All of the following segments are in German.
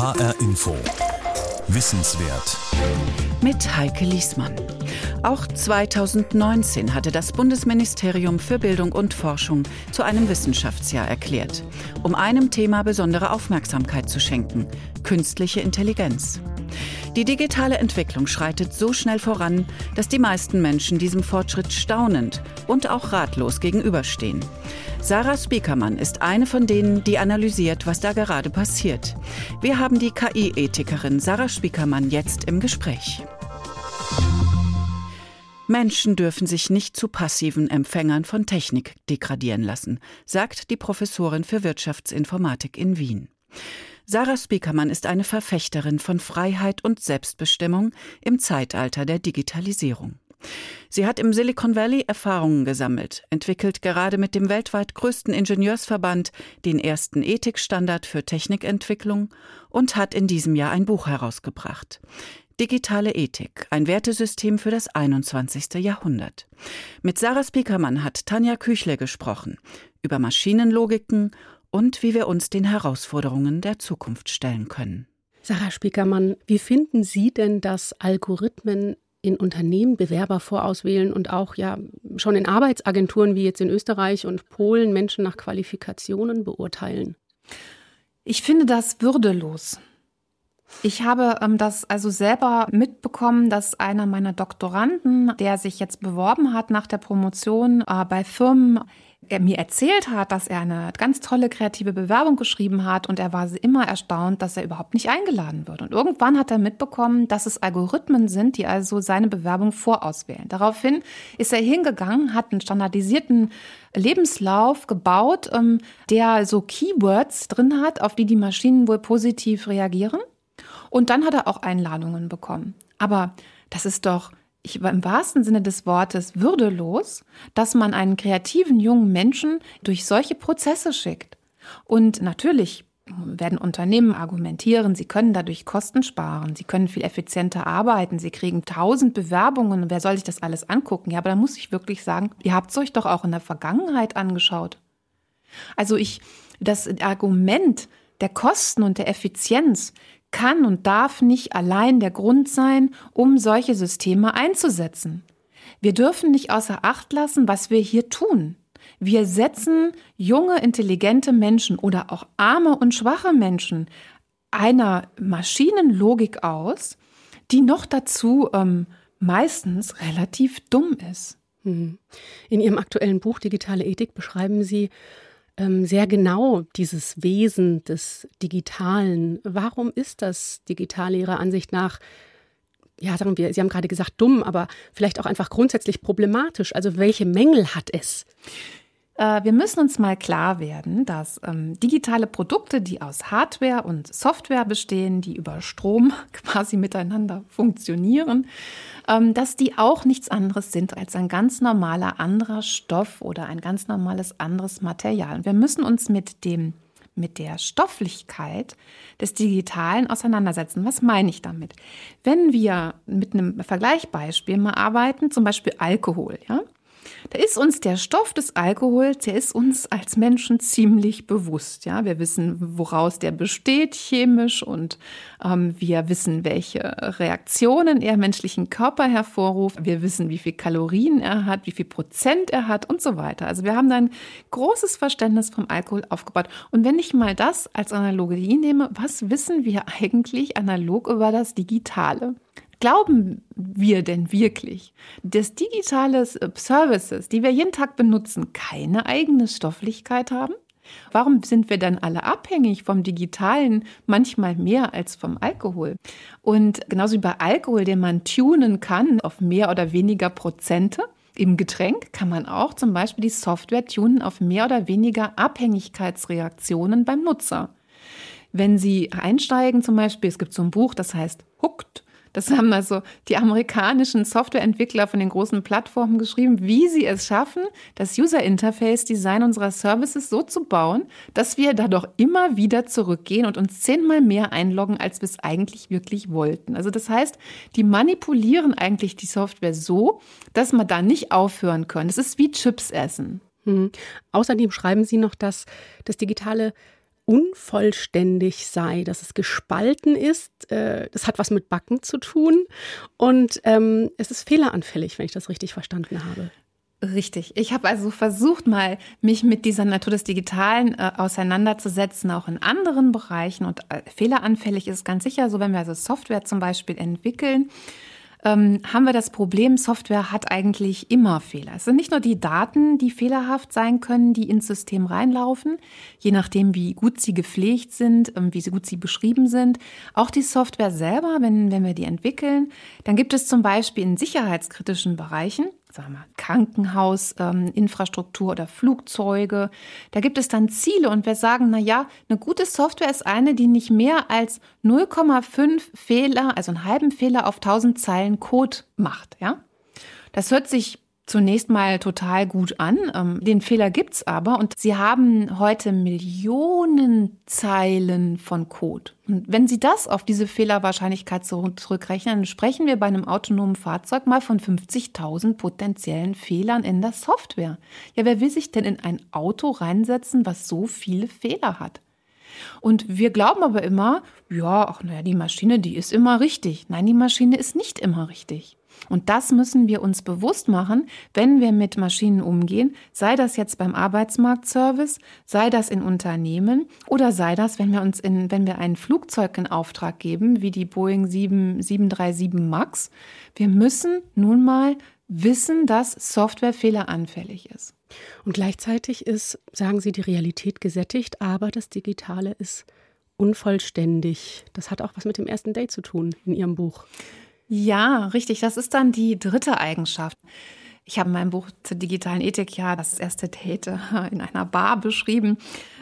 HR Info. Wissenswert. Mit Heike Liesmann. Auch 2019 hatte das Bundesministerium für Bildung und Forschung zu einem Wissenschaftsjahr erklärt, um einem Thema besondere Aufmerksamkeit zu schenken, künstliche Intelligenz. Die digitale Entwicklung schreitet so schnell voran, dass die meisten Menschen diesem Fortschritt staunend und auch ratlos gegenüberstehen. Sarah Spiekermann ist eine von denen, die analysiert, was da gerade passiert. Wir haben die KI-Ethikerin Sarah Spiekermann jetzt im Gespräch. Menschen dürfen sich nicht zu passiven Empfängern von Technik degradieren lassen, sagt die Professorin für Wirtschaftsinformatik in Wien. Sarah Spiekermann ist eine Verfechterin von Freiheit und Selbstbestimmung im Zeitalter der Digitalisierung. Sie hat im Silicon Valley Erfahrungen gesammelt, entwickelt gerade mit dem weltweit größten Ingenieursverband den ersten Ethikstandard für Technikentwicklung und hat in diesem Jahr ein Buch herausgebracht. Digitale Ethik, ein Wertesystem für das 21. Jahrhundert. Mit Sarah Spiekermann hat Tanja Küchle gesprochen über Maschinenlogiken und wie wir uns den Herausforderungen der Zukunft stellen können. Sarah Spiekermann, wie finden Sie denn, dass Algorithmen in Unternehmen Bewerber vorauswählen und auch ja schon in Arbeitsagenturen wie jetzt in Österreich und Polen Menschen nach Qualifikationen beurteilen? Ich finde das würdelos. Ich habe ähm, das also selber mitbekommen, dass einer meiner Doktoranden, der sich jetzt beworben hat nach der Promotion äh, bei Firmen, er mir erzählt hat, dass er eine ganz tolle kreative Bewerbung geschrieben hat und er war immer erstaunt, dass er überhaupt nicht eingeladen wird. Und irgendwann hat er mitbekommen, dass es Algorithmen sind, die also seine Bewerbung vorauswählen. Daraufhin ist er hingegangen, hat einen standardisierten Lebenslauf gebaut, ähm, der so Keywords drin hat, auf die die Maschinen wohl positiv reagieren. Und dann hat er auch Einladungen bekommen. Aber das ist doch ich, im wahrsten Sinne des Wortes würdelos, dass man einen kreativen jungen Menschen durch solche Prozesse schickt. Und natürlich werden Unternehmen argumentieren, sie können dadurch Kosten sparen, sie können viel effizienter arbeiten, sie kriegen tausend Bewerbungen, wer soll sich das alles angucken? Ja, aber da muss ich wirklich sagen, ihr habt es euch doch auch in der Vergangenheit angeschaut. Also ich, das Argument der Kosten und der Effizienz kann und darf nicht allein der Grund sein, um solche Systeme einzusetzen. Wir dürfen nicht außer Acht lassen, was wir hier tun. Wir setzen junge, intelligente Menschen oder auch arme und schwache Menschen einer Maschinenlogik aus, die noch dazu ähm, meistens relativ dumm ist. Hm. In Ihrem aktuellen Buch Digitale Ethik beschreiben Sie sehr genau dieses Wesen des Digitalen. Warum ist das Digitale Ihrer Ansicht nach ja, sagen wir, Sie haben gerade gesagt dumm, aber vielleicht auch einfach grundsätzlich problematisch. Also welche Mängel hat es? Äh, wir müssen uns mal klar werden, dass ähm, digitale Produkte, die aus Hardware und Software bestehen, die über Strom quasi miteinander funktionieren, ähm, dass die auch nichts anderes sind als ein ganz normaler anderer Stoff oder ein ganz normales anderes Material. Und wir müssen uns mit dem mit der Stofflichkeit des Digitalen auseinandersetzen. Was meine ich damit? Wenn wir mit einem Vergleichbeispiel mal arbeiten, zum Beispiel Alkohol, ja, da ist uns der Stoff des Alkohols, der ist uns als Menschen ziemlich bewusst. Ja, wir wissen, woraus der besteht chemisch und ähm, wir wissen, welche Reaktionen er im menschlichen Körper hervorruft. Wir wissen, wie viel Kalorien er hat, wie viel Prozent er hat und so weiter. Also wir haben da ein großes Verständnis vom Alkohol aufgebaut. Und wenn ich mal das als Analogie nehme, was wissen wir eigentlich analog über das Digitale? Glauben wir denn wirklich, dass digitale Services, die wir jeden Tag benutzen, keine eigene Stofflichkeit haben? Warum sind wir dann alle abhängig vom Digitalen, manchmal mehr als vom Alkohol? Und genauso wie bei Alkohol, den man tunen kann auf mehr oder weniger Prozente, im Getränk kann man auch zum Beispiel die Software tunen auf mehr oder weniger Abhängigkeitsreaktionen beim Nutzer. Wenn Sie einsteigen, zum Beispiel, es gibt so ein Buch, das heißt Hooked, das haben also die amerikanischen Softwareentwickler von den großen Plattformen geschrieben, wie sie es schaffen, das User Interface Design unserer Services so zu bauen, dass wir da doch immer wieder zurückgehen und uns zehnmal mehr einloggen, als wir es eigentlich wirklich wollten. Also das heißt, die manipulieren eigentlich die Software so, dass man da nicht aufhören können. Es ist wie Chips essen. Mhm. Außerdem schreiben Sie noch, dass das digitale unvollständig sei, dass es gespalten ist. Äh, das hat was mit Backen zu tun und ähm, es ist fehleranfällig, wenn ich das richtig verstanden habe. Richtig. Ich habe also versucht, mal mich mit dieser Natur des Digitalen äh, auseinanderzusetzen, auch in anderen Bereichen. Und äh, fehleranfällig ist es ganz sicher so, wenn wir also Software zum Beispiel entwickeln, ähm, haben wir das Problem, Software hat eigentlich immer Fehler. Es sind nicht nur die Daten, die fehlerhaft sein können, die ins System reinlaufen, je nachdem, wie gut sie gepflegt sind, ähm, wie gut sie beschrieben sind. Auch die Software selber, wenn, wenn wir die entwickeln, dann gibt es zum Beispiel in sicherheitskritischen Bereichen sagen wir, Krankenhausinfrastruktur ähm, oder Flugzeuge. Da gibt es dann Ziele und wir sagen, na ja, eine gute Software ist eine, die nicht mehr als 0,5 Fehler, also einen halben Fehler auf 1000 Zeilen Code macht, ja. Das hört sich zunächst mal total gut an. Ähm, den Fehler gibt es aber und Sie haben heute Millionen Zeilen von Code. Und wenn Sie das auf diese Fehlerwahrscheinlichkeit zurückrechnen, sprechen wir bei einem autonomen Fahrzeug mal von 50.000 potenziellen Fehlern in der Software. Ja, wer will sich denn in ein Auto reinsetzen, was so viele Fehler hat? Und wir glauben aber immer, ja, ach naja, die Maschine, die ist immer richtig. Nein, die Maschine ist nicht immer richtig. Und das müssen wir uns bewusst machen, wenn wir mit Maschinen umgehen, sei das jetzt beim Arbeitsmarktservice, sei das in Unternehmen oder sei das, wenn wir uns in, wenn wir ein Flugzeug in Auftrag geben, wie die Boeing 7, 737 MAX. Wir müssen nun mal wissen, dass Software fehleranfällig ist. Und gleichzeitig ist, sagen Sie, die Realität gesättigt, aber das Digitale ist unvollständig. Das hat auch was mit dem ersten Date zu tun in Ihrem Buch. Ja, richtig. Das ist dann die dritte Eigenschaft. Ich habe in meinem Buch zur digitalen Ethik ja das erste Date in einer Bar beschrieben,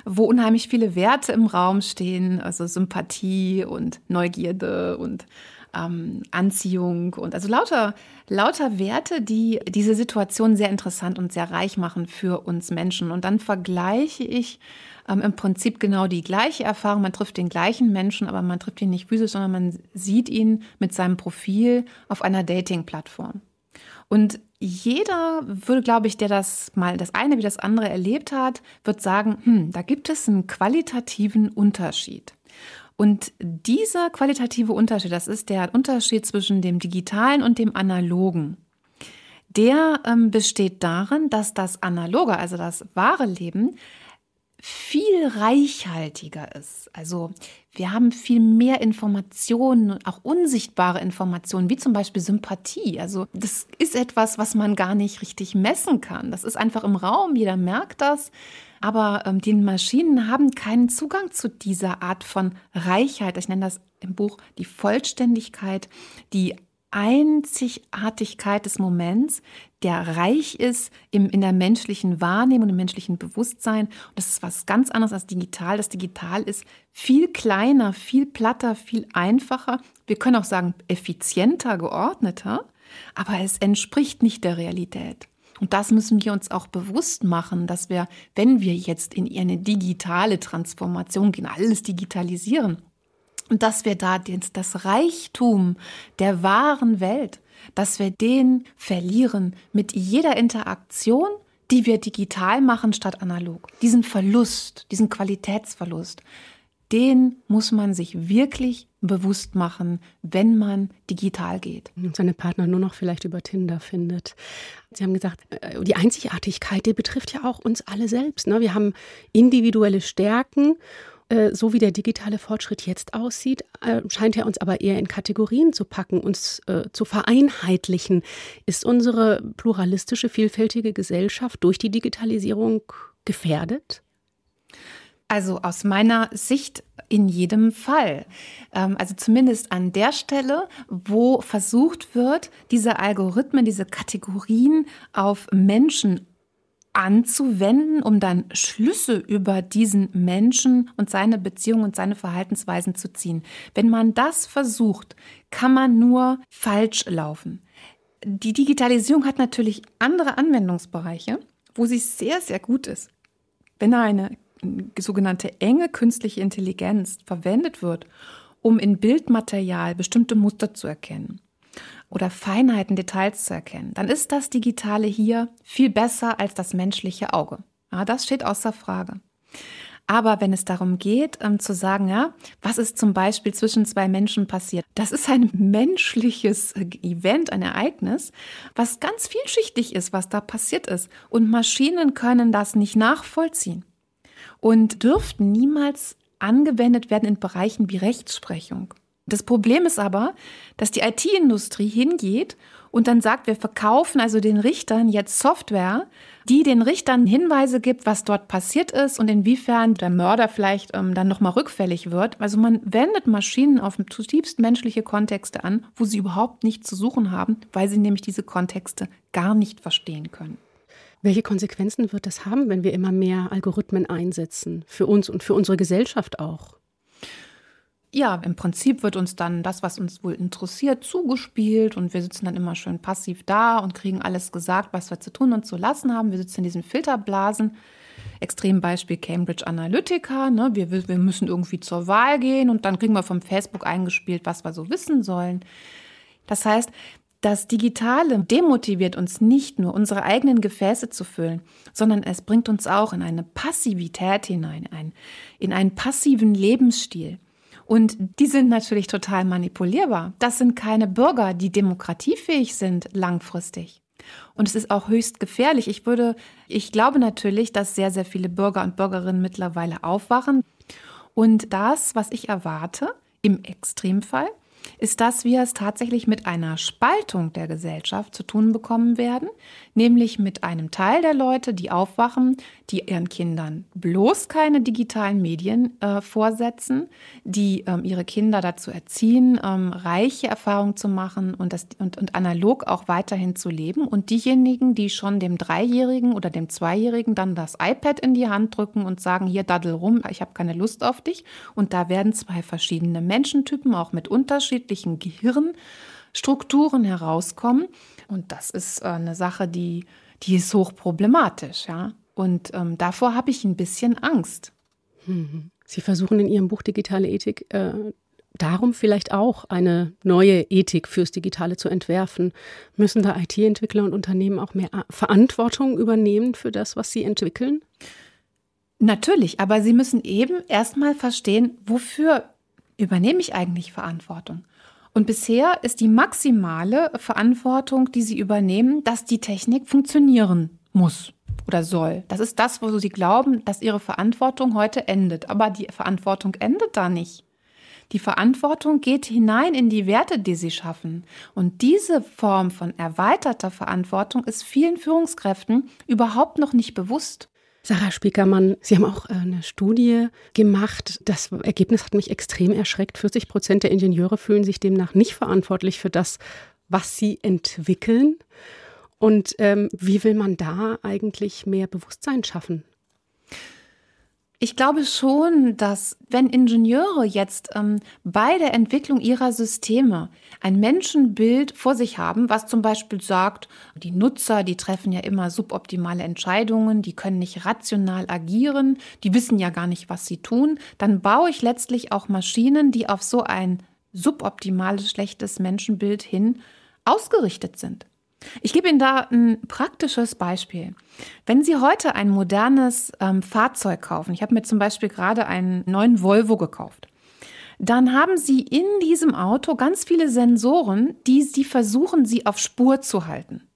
wo unheimlich viele Werte im Raum stehen, also Sympathie und Neugierde und ähm, Anziehung und also lauter, lauter Werte, die diese Situation sehr interessant und sehr reich machen für uns Menschen. Und dann vergleiche ich ähm, im Prinzip genau die gleiche Erfahrung. Man trifft den gleichen Menschen, aber man trifft ihn nicht physisch, sondern man sieht ihn mit seinem Profil auf einer Dating-Plattform. Und jeder würde, glaube ich, der das mal das eine wie das andere erlebt hat, wird sagen, hm, da gibt es einen qualitativen Unterschied. Und dieser qualitative Unterschied, das ist der Unterschied zwischen dem digitalen und dem analogen. Der ähm, besteht darin, dass das analoge, also das wahre Leben, viel reichhaltiger ist. Also wir haben viel mehr Informationen, auch unsichtbare Informationen, wie zum Beispiel Sympathie. Also das ist etwas, was man gar nicht richtig messen kann. Das ist einfach im Raum, jeder merkt das. Aber ähm, die Maschinen haben keinen Zugang zu dieser Art von Reichheit. Ich nenne das im Buch die Vollständigkeit, die Einzigartigkeit des Moments, der reich ist im, in der menschlichen Wahrnehmung, im menschlichen Bewusstsein. Und das ist was ganz anderes als digital. Das Digital ist viel kleiner, viel platter, viel einfacher. Wir können auch sagen, effizienter, geordneter, aber es entspricht nicht der Realität. Und das müssen wir uns auch bewusst machen, dass wir, wenn wir jetzt in eine digitale Transformation gehen, alles digitalisieren, und dass wir da das Reichtum der wahren Welt, dass wir den verlieren mit jeder Interaktion, die wir digital machen statt analog. Diesen Verlust, diesen Qualitätsverlust, den muss man sich wirklich bewusst machen, wenn man digital geht. Und seine Partner nur noch vielleicht über Tinder findet. Sie haben gesagt, äh, die Einzigartigkeit, die betrifft ja auch uns alle selbst. Ne? Wir haben individuelle Stärken äh, so wie der digitale Fortschritt jetzt aussieht, äh, scheint er uns aber eher in Kategorien zu packen, uns zu vereinheitlichen. Ist unsere pluralistische, vielfältige Gesellschaft durch die Digitalisierung gefährdet? Also aus meiner Sicht in jedem Fall. Ähm, also zumindest an der Stelle, wo versucht wird, diese Algorithmen, diese Kategorien auf Menschen anzuwenden, um dann Schlüsse über diesen Menschen und seine Beziehung und seine Verhaltensweisen zu ziehen. Wenn man das versucht, kann man nur falsch laufen. Die Digitalisierung hat natürlich andere Anwendungsbereiche, wo sie sehr, sehr gut ist. Wenn eine sogenannte enge künstliche Intelligenz verwendet wird, um in Bildmaterial bestimmte Muster zu erkennen oder Feinheiten, Details zu erkennen, dann ist das Digitale hier viel besser als das menschliche Auge. Ja, das steht außer Frage. Aber wenn es darum geht, ähm, zu sagen, ja, was ist zum Beispiel zwischen zwei Menschen passiert, das ist ein menschliches äh, Event, ein Ereignis, was ganz vielschichtig ist, was da passiert ist. Und Maschinen können das nicht nachvollziehen und dürften niemals angewendet werden in Bereichen wie Rechtsprechung. Das Problem ist aber, dass die IT-Industrie hingeht und dann sagt, wir verkaufen also den Richtern jetzt Software, die den Richtern Hinweise gibt, was dort passiert ist und inwiefern der Mörder vielleicht ähm, dann nochmal rückfällig wird. Also man wendet Maschinen auf zutiefst menschliche Kontexte an, wo sie überhaupt nichts zu suchen haben, weil sie nämlich diese Kontexte gar nicht verstehen können. Welche Konsequenzen wird das haben, wenn wir immer mehr Algorithmen einsetzen? Für uns und für unsere Gesellschaft auch? ja, im Prinzip wird uns dann das, was uns wohl interessiert, zugespielt und wir sitzen dann immer schön passiv da und kriegen alles gesagt, was wir zu tun und zu lassen haben. Wir sitzen in diesen Filterblasen. Extrembeispiel Cambridge Analytica. Ne? Wir, wir müssen irgendwie zur Wahl gehen und dann kriegen wir vom Facebook eingespielt, was wir so wissen sollen. Das heißt, das Digitale demotiviert uns nicht nur, unsere eigenen Gefäße zu füllen, sondern es bringt uns auch in eine Passivität hinein, ein, in einen passiven Lebensstil. Und die sind natürlich total manipulierbar. Das sind keine Bürger, die demokratiefähig sind langfristig. Und es ist auch höchst gefährlich. Ich würde, ich glaube natürlich, dass sehr, sehr viele Bürger und Bürgerinnen mittlerweile aufwachen. Und das, was ich erwarte, im Extremfall, ist, dass wir es tatsächlich mit einer Spaltung der Gesellschaft zu tun bekommen werden, nämlich mit einem Teil der Leute, die aufwachen, die ihren Kindern bloß keine digitalen Medien äh, vorsetzen, die ähm, ihre Kinder dazu erziehen, ähm, reiche Erfahrungen zu machen und, das, und, und analog auch weiterhin zu leben. Und diejenigen, die schon dem Dreijährigen oder dem Zweijährigen dann das iPad in die Hand drücken und sagen, hier daddel rum, ich habe keine Lust auf dich. Und da werden zwei verschiedene Menschentypen auch mit unterschiedlichen Gehirnstrukturen herauskommen. Und das ist äh, eine Sache, die, die ist hochproblematisch, ja. Und ähm, davor habe ich ein bisschen Angst. Mhm. Sie versuchen in Ihrem Buch Digitale Ethik äh, darum vielleicht auch eine neue Ethik fürs Digitale zu entwerfen. Müssen da IT-Entwickler und Unternehmen auch mehr Verantwortung übernehmen für das, was sie entwickeln? Natürlich, aber sie müssen eben erstmal verstehen, wofür übernehme ich eigentlich Verantwortung? Und bisher ist die maximale Verantwortung, die sie übernehmen, dass die Technik funktionieren muss oder soll. Das ist das, wo sie glauben, dass ihre Verantwortung heute endet. Aber die Verantwortung endet da nicht. Die Verantwortung geht hinein in die Werte, die sie schaffen. Und diese Form von erweiterter Verantwortung ist vielen Führungskräften überhaupt noch nicht bewusst. Sarah Spiekermann, Sie haben auch äh, eine Studie gemacht. Das Ergebnis hat mich extrem erschreckt. 40 Prozent der Ingenieure fühlen sich demnach nicht verantwortlich für das, was sie entwickeln. Und ähm, wie will man da eigentlich mehr Bewusstsein schaffen? Ich glaube schon, dass wenn Ingenieure jetzt ähm, bei der Entwicklung ihrer Systeme ein Menschenbild vor sich haben, was zum Beispiel sagt, die Nutzer, die treffen ja immer suboptimale Entscheidungen, die können nicht rational agieren, die wissen ja gar nicht, was sie tun, dann baue ich letztlich auch Maschinen, die auf so ein suboptimales, schlechtes Menschenbild hin ausgerichtet sind. Ich gebe Ihnen da ein praktisches Beispiel. Wenn Sie heute ein modernes ähm, Fahrzeug kaufen, ich habe mir zum Beispiel gerade einen neuen Volvo gekauft, dann haben Sie in diesem Auto ganz viele Sensoren, die Sie versuchen, Sie auf Spur zu halten.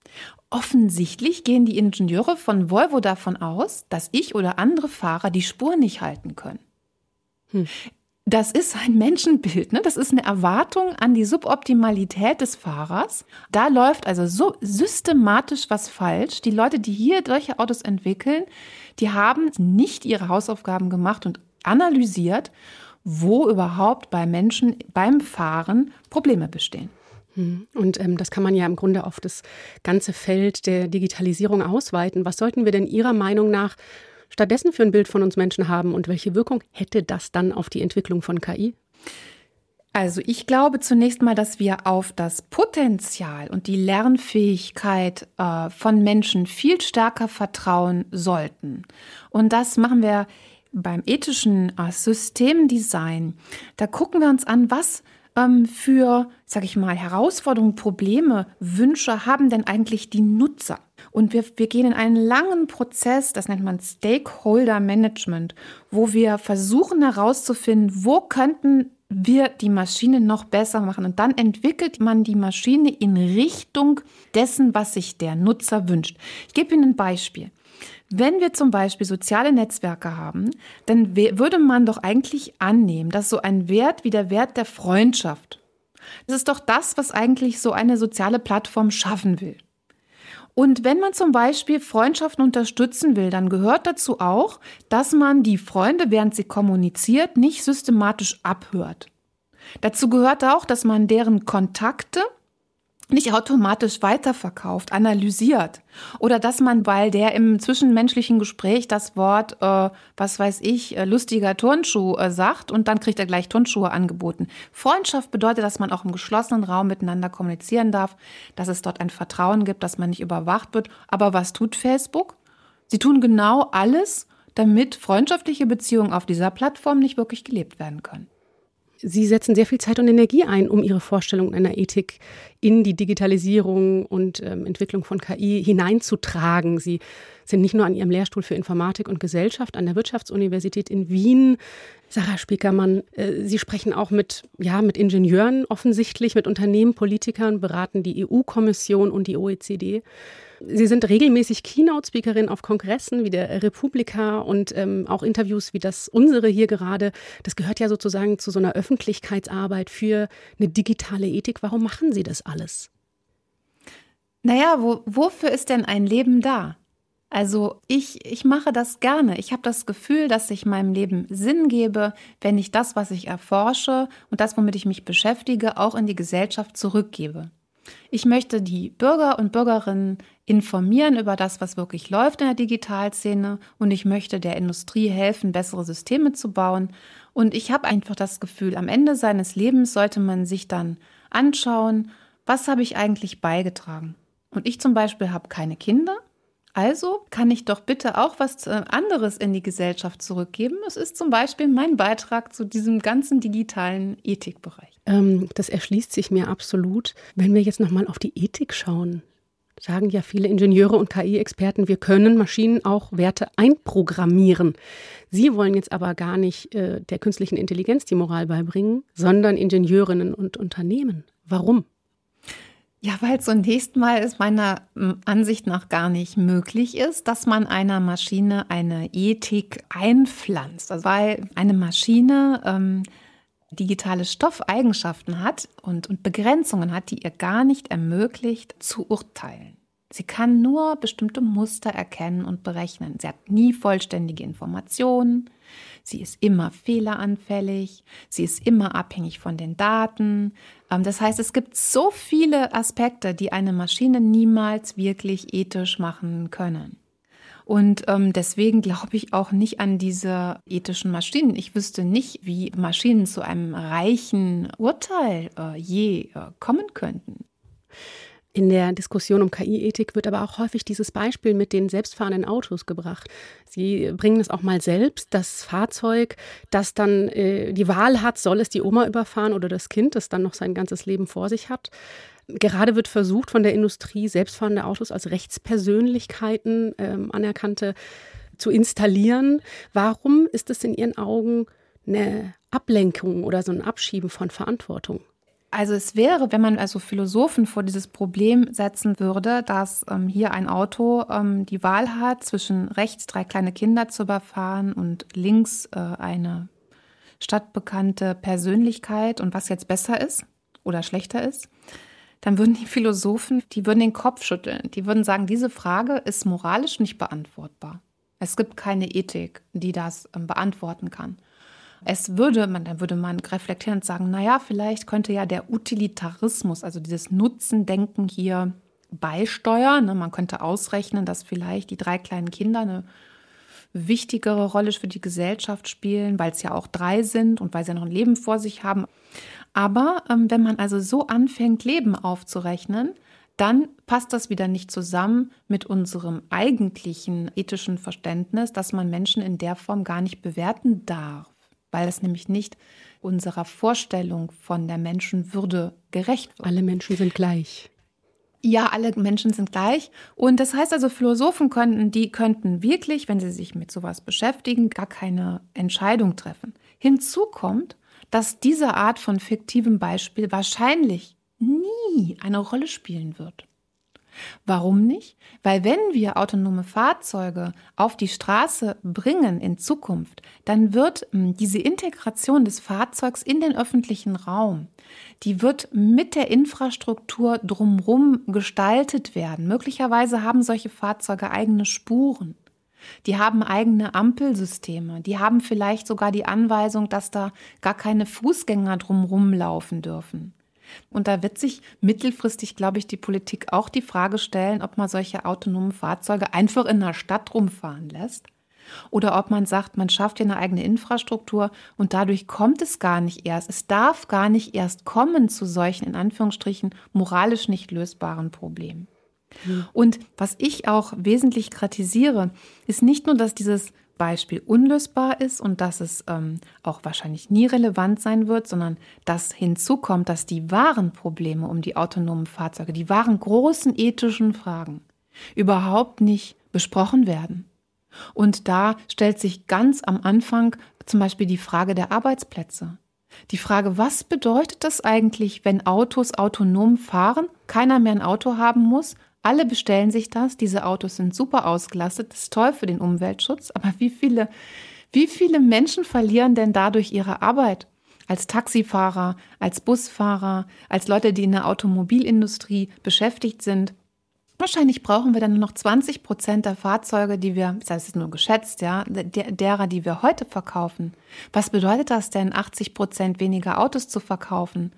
Offensichtlich gehen die Ingenieure von Volvo davon aus, dass ich oder andere Fahrer die Spur nicht halten können. Hm das ist ein Menschenbild. Ne? Das ist eine Erwartung an die Suboptimalität des Fahrers. Da läuft also so systematisch was falsch. Die Leute, die hier solche Autos entwickeln, die haben nicht ihre Hausaufgaben gemacht und analysiert, wo überhaupt bei Menschen beim Fahren Probleme bestehen. Hm. Und ähm, das kann man ja im Grunde auf das ganze Feld der Digitalisierung ausweiten. Was sollten wir denn Ihrer Meinung nach stattdessen für ein Bild von uns Menschen haben und welche Wirkung hätte das dann auf die Entwicklung von KI? Also ich glaube zunächst mal, dass wir auf das Potenzial und die Lernfähigkeit äh, von Menschen viel stärker vertrauen sollten. Und das machen wir beim ethischen äh, Systemdesign. Da gucken wir uns an, was ähm, für, sage ich mal, Herausforderungen, Probleme, Wünsche haben denn eigentlich die Nutzer? Und wir, wir gehen in einen langen Prozess, das nennt man Stakeholder Management, wo wir versuchen herauszufinden, wo könnten wir die Maschine noch besser machen. Und dann entwickelt man die Maschine in Richtung dessen, was sich der Nutzer wünscht. Ich gebe Ihnen ein Beispiel. Wenn wir zum Beispiel soziale Netzwerke haben, dann würde man doch eigentlich annehmen, dass so ein Wert wie der Wert der Freundschaft, das ist doch das, was eigentlich so eine soziale Plattform schaffen will. Und wenn man zum Beispiel Freundschaften unterstützen will, dann gehört dazu auch, dass man die Freunde, während sie kommuniziert, nicht systematisch abhört. Dazu gehört auch, dass man deren Kontakte nicht automatisch weiterverkauft, analysiert. Oder dass man, weil der im zwischenmenschlichen Gespräch das Wort, äh, was weiß ich, äh, lustiger Turnschuh äh, sagt und dann kriegt er gleich Turnschuhe angeboten. Freundschaft bedeutet, dass man auch im geschlossenen Raum miteinander kommunizieren darf, dass es dort ein Vertrauen gibt, dass man nicht überwacht wird. Aber was tut Facebook? Sie tun genau alles, damit freundschaftliche Beziehungen auf dieser Plattform nicht wirklich gelebt werden können. Sie setzen sehr viel Zeit und Energie ein, um Ihre Vorstellung einer Ethik in die Digitalisierung und ähm, Entwicklung von KI hineinzutragen. Sie sind nicht nur an Ihrem Lehrstuhl für Informatik und Gesellschaft an der Wirtschaftsuniversität in Wien. Sarah Spiekermann, äh, Sie sprechen auch mit, ja, mit Ingenieuren offensichtlich, mit Unternehmen, Politikern, beraten die EU-Kommission und die OECD. Sie sind regelmäßig Keynote-Speakerin auf Kongressen wie der Republika und ähm, auch Interviews wie das unsere hier gerade. Das gehört ja sozusagen zu so einer Öffentlichkeitsarbeit für eine digitale Ethik. Warum machen Sie das alles? Naja, wo, wofür ist denn ein Leben da? Also ich, ich mache das gerne. Ich habe das Gefühl, dass ich meinem Leben Sinn gebe, wenn ich das, was ich erforsche und das, womit ich mich beschäftige, auch in die Gesellschaft zurückgebe. Ich möchte die Bürger und Bürgerinnen informieren über das, was wirklich läuft in der Digitalszene und ich möchte der Industrie helfen, bessere Systeme zu bauen. Und ich habe einfach das Gefühl, am Ende seines Lebens sollte man sich dann anschauen, was habe ich eigentlich beigetragen. Und ich zum Beispiel habe keine Kinder also kann ich doch bitte auch was äh, anderes in die Gesellschaft zurückgeben. Es ist zum Beispiel mein Beitrag zu diesem ganzen digitalen Ethikbereich. Ähm, das erschließt sich mir absolut. Wenn wir jetzt nochmal auf die Ethik schauen, sagen ja viele Ingenieure und KI-Experten, wir können Maschinen auch Werte einprogrammieren. Sie wollen jetzt aber gar nicht äh, der künstlichen Intelligenz die Moral beibringen, sondern Ingenieurinnen und Unternehmen. Warum? Ja, weil zunächst mal es meiner Ansicht nach gar nicht möglich ist, dass man einer Maschine eine Ethik einpflanzt. Also weil eine Maschine ähm, digitale Stoffeigenschaften hat und, und Begrenzungen hat, die ihr gar nicht ermöglicht zu urteilen. Sie kann nur bestimmte Muster erkennen und berechnen. Sie hat nie vollständige Informationen. Sie ist immer fehleranfällig. Sie ist immer abhängig von den Daten. Ähm, das heißt, es gibt so viele Aspekte, die eine Maschine niemals wirklich ethisch machen können. Und ähm, deswegen glaube ich auch nicht an diese ethischen Maschinen. Ich wüsste nicht, wie Maschinen zu einem reichen Urteil äh, je äh, kommen könnten. In der Diskussion um KI-Ethik wird aber auch häufig dieses Beispiel mit den selbstfahrenden Autos gebracht. Sie bringen es auch mal selbst, das Fahrzeug, das dann äh, die Wahl hat, soll es die Oma überfahren oder das Kind, das dann noch sein ganzes Leben vor sich hat. Gerade wird versucht, von der Industrie selbstfahrende Autos als Rechtspersönlichkeiten ähm, anerkannte zu installieren. Warum ist es in Ihren Augen eine Ablenkung oder so ein Abschieben von Verantwortung? Also es wäre, wenn man also Philosophen vor dieses Problem setzen würde, dass ähm, hier ein Auto ähm, die Wahl hat, zwischen rechts drei kleine Kinder zu überfahren und links äh, eine stadtbekannte Persönlichkeit und was jetzt besser ist oder schlechter ist, dann würden die Philosophen, die würden den Kopf schütteln. Die würden sagen, diese Frage ist moralisch nicht beantwortbar. Es gibt keine Ethik, die das ähm, beantworten kann. Es würde man, dann würde man reflektieren und sagen, naja, vielleicht könnte ja der Utilitarismus, also dieses Nutzendenken hier beisteuern. Ne? Man könnte ausrechnen, dass vielleicht die drei kleinen Kinder eine wichtigere Rolle für die Gesellschaft spielen, weil es ja auch drei sind und weil sie ja noch ein Leben vor sich haben. Aber ähm, wenn man also so anfängt, Leben aufzurechnen, dann passt das wieder nicht zusammen mit unserem eigentlichen ethischen Verständnis, dass man Menschen in der Form gar nicht bewerten darf weil es nämlich nicht unserer Vorstellung von der Menschenwürde gerecht wird. Alle Menschen sind gleich. Ja, alle Menschen sind gleich. Und das heißt also, Philosophen könnten, die könnten wirklich, wenn sie sich mit sowas beschäftigen, gar keine Entscheidung treffen. Hinzu kommt, dass diese Art von fiktivem Beispiel wahrscheinlich nie eine Rolle spielen wird. Warum nicht? Weil wenn wir autonome Fahrzeuge auf die Straße bringen in Zukunft, dann wird hm, diese Integration des Fahrzeugs in den öffentlichen Raum, die wird mit der Infrastruktur drumherum gestaltet werden. Möglicherweise haben solche Fahrzeuge eigene Spuren. Die haben eigene Ampelsysteme. Die haben vielleicht sogar die Anweisung, dass da gar keine Fußgänger drumherum laufen dürfen. Und da wird sich mittelfristig, glaube ich, die Politik auch die Frage stellen, ob man solche autonomen Fahrzeuge einfach in der Stadt rumfahren lässt oder ob man sagt, man schafft hier eine eigene Infrastruktur und dadurch kommt es gar nicht erst. Es darf gar nicht erst kommen zu solchen, in Anführungsstrichen, moralisch nicht lösbaren Problemen. Mhm. Und was ich auch wesentlich kritisiere, ist nicht nur, dass dieses Beispiel unlösbar ist und dass es ähm, auch wahrscheinlich nie relevant sein wird, sondern dass hinzukommt, dass die wahren Probleme um die autonomen Fahrzeuge, die wahren großen ethischen Fragen überhaupt nicht besprochen werden. Und da stellt sich ganz am Anfang zum Beispiel die Frage der Arbeitsplätze. Die Frage, was bedeutet das eigentlich, wenn Autos autonom fahren, keiner mehr ein Auto haben muss, alle bestellen sich das, diese Autos sind super ausgelastet, das ist toll für den Umweltschutz, aber wie viele, wie viele Menschen verlieren denn dadurch ihre Arbeit? Als Taxifahrer, als Busfahrer, als Leute, die in der Automobilindustrie beschäftigt sind. Wahrscheinlich brauchen wir dann nur noch 20 Prozent der Fahrzeuge, die wir, das ist nur geschätzt, ja, der, derer, die wir heute verkaufen. Was bedeutet das denn, 80 Prozent weniger Autos zu verkaufen?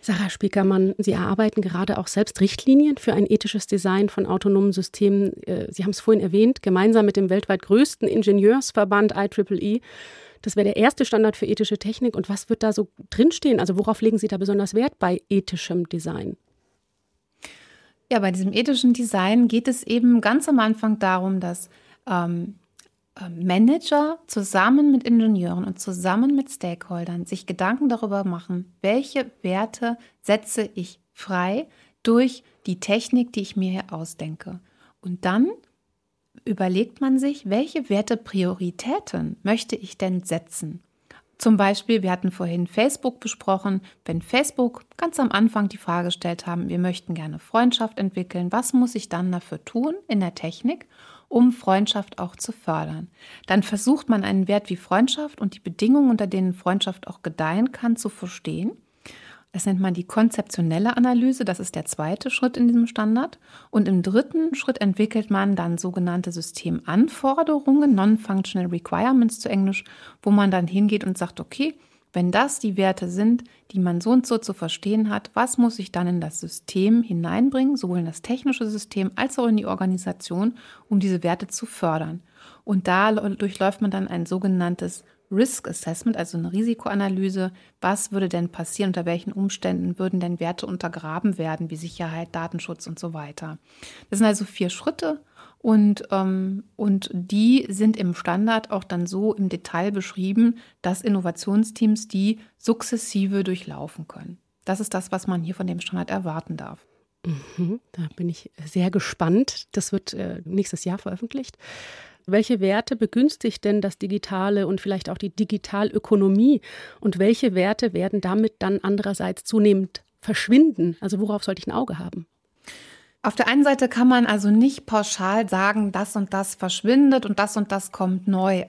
Sarah Spiekermann, Sie erarbeiten gerade auch selbst Richtlinien für ein ethisches Design von autonomen Systemen. Äh, Sie haben es vorhin erwähnt, gemeinsam mit dem weltweit größten Ingenieursverband IEEE. Das wäre der erste Standard für ethische Technik. Und was wird da so drinstehen? Also worauf legen Sie da besonders Wert bei ethischem Design? Ja, bei diesem ethischen Design geht es eben ganz am Anfang darum, dass ähm, Manager zusammen mit Ingenieuren und zusammen mit Stakeholdern sich Gedanken darüber machen, welche Werte setze ich frei durch die Technik, die ich mir hier ausdenke. Und dann überlegt man sich, welche Werteprioritäten möchte ich denn setzen? Zum Beispiel, wir hatten vorhin Facebook besprochen, wenn Facebook ganz am Anfang die Frage gestellt haben, wir möchten gerne Freundschaft entwickeln, was muss ich dann dafür tun in der Technik? um Freundschaft auch zu fördern. Dann versucht man einen Wert wie Freundschaft und die Bedingungen, unter denen Freundschaft auch gedeihen kann, zu verstehen. Das nennt man die konzeptionelle Analyse, das ist der zweite Schritt in diesem Standard. Und im dritten Schritt entwickelt man dann sogenannte Systemanforderungen, Non-Functional Requirements zu Englisch, wo man dann hingeht und sagt, okay, wenn das die Werte sind, die man so und so zu verstehen hat, was muss ich dann in das System hineinbringen, sowohl in das technische System als auch in die Organisation, um diese Werte zu fördern. Und da durchläuft man dann ein sogenanntes Risk Assessment, also eine Risikoanalyse. Was würde denn passieren? Unter welchen Umständen würden denn Werte untergraben werden, wie Sicherheit, Datenschutz und so weiter? Das sind also vier Schritte und, ähm, und die sind im Standard auch dann so im Detail beschrieben, dass Innovationsteams die sukzessive durchlaufen können. Das ist das, was man hier von dem Standard erwarten darf. Mhm, da bin ich sehr gespannt. Das wird äh, nächstes Jahr veröffentlicht. Welche Werte begünstigt denn das Digitale und vielleicht auch die Digitalökonomie? Und welche Werte werden damit dann andererseits zunehmend verschwinden? Also worauf sollte ich ein Auge haben? Auf der einen Seite kann man also nicht pauschal sagen, das und das verschwindet und das und das kommt neu.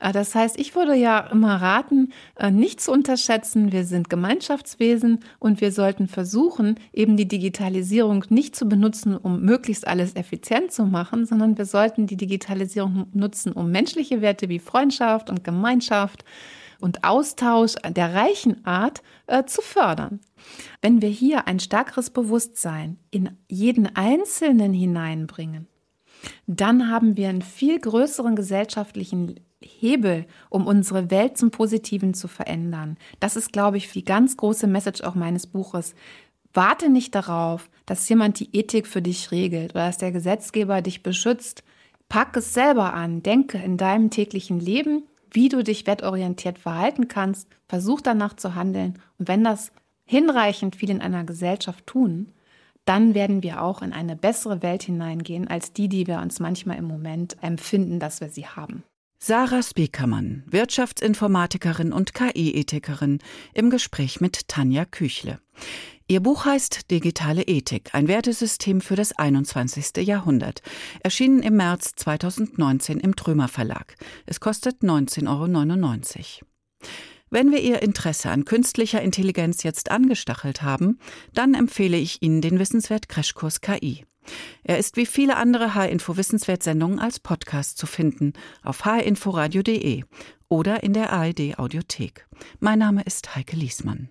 Äh, das heißt, ich würde ja immer raten, äh, nicht zu unterschätzen, wir sind Gemeinschaftswesen und wir sollten versuchen, eben die Digitalisierung nicht zu benutzen, um möglichst alles effizient zu machen, sondern wir sollten die Digitalisierung nutzen, um menschliche Werte wie Freundschaft und Gemeinschaft und Austausch der reichen Art äh, zu fördern. Wenn wir hier ein stärkeres Bewusstsein in jeden Einzelnen hineinbringen, dann haben wir einen viel größeren gesellschaftlichen Hebel, um unsere Welt zum Positiven zu verändern. Das ist, glaube ich, die ganz große Message auch meines Buches. Warte nicht darauf, dass jemand die Ethik für dich regelt oder dass der Gesetzgeber dich beschützt. Pack es selber an, denke in deinem täglichen Leben wie du dich wertorientiert verhalten kannst, versuch danach zu handeln. Und wenn das hinreichend viel in einer Gesellschaft tun, dann werden wir auch in eine bessere Welt hineingehen als die, die wir uns manchmal im Moment empfinden, dass wir sie haben. Sarah Spiekermann, Wirtschaftsinformatikerin und KI-Ethikerin, im Gespräch mit Tanja Küchle. Ihr Buch heißt Digitale Ethik, ein Wertesystem für das 21. Jahrhundert. Erschienen im März 2019 im Trömer Verlag. Es kostet 19,99 Euro. Wenn wir Ihr Interesse an künstlicher Intelligenz jetzt angestachelt haben, dann empfehle ich Ihnen den Wissenswert Crashkurs KI. Er ist wie viele andere H-Info Wissenswert Sendungen als Podcast zu finden auf hinforadio.de oder in der ARD Audiothek. Mein Name ist Heike Liesmann.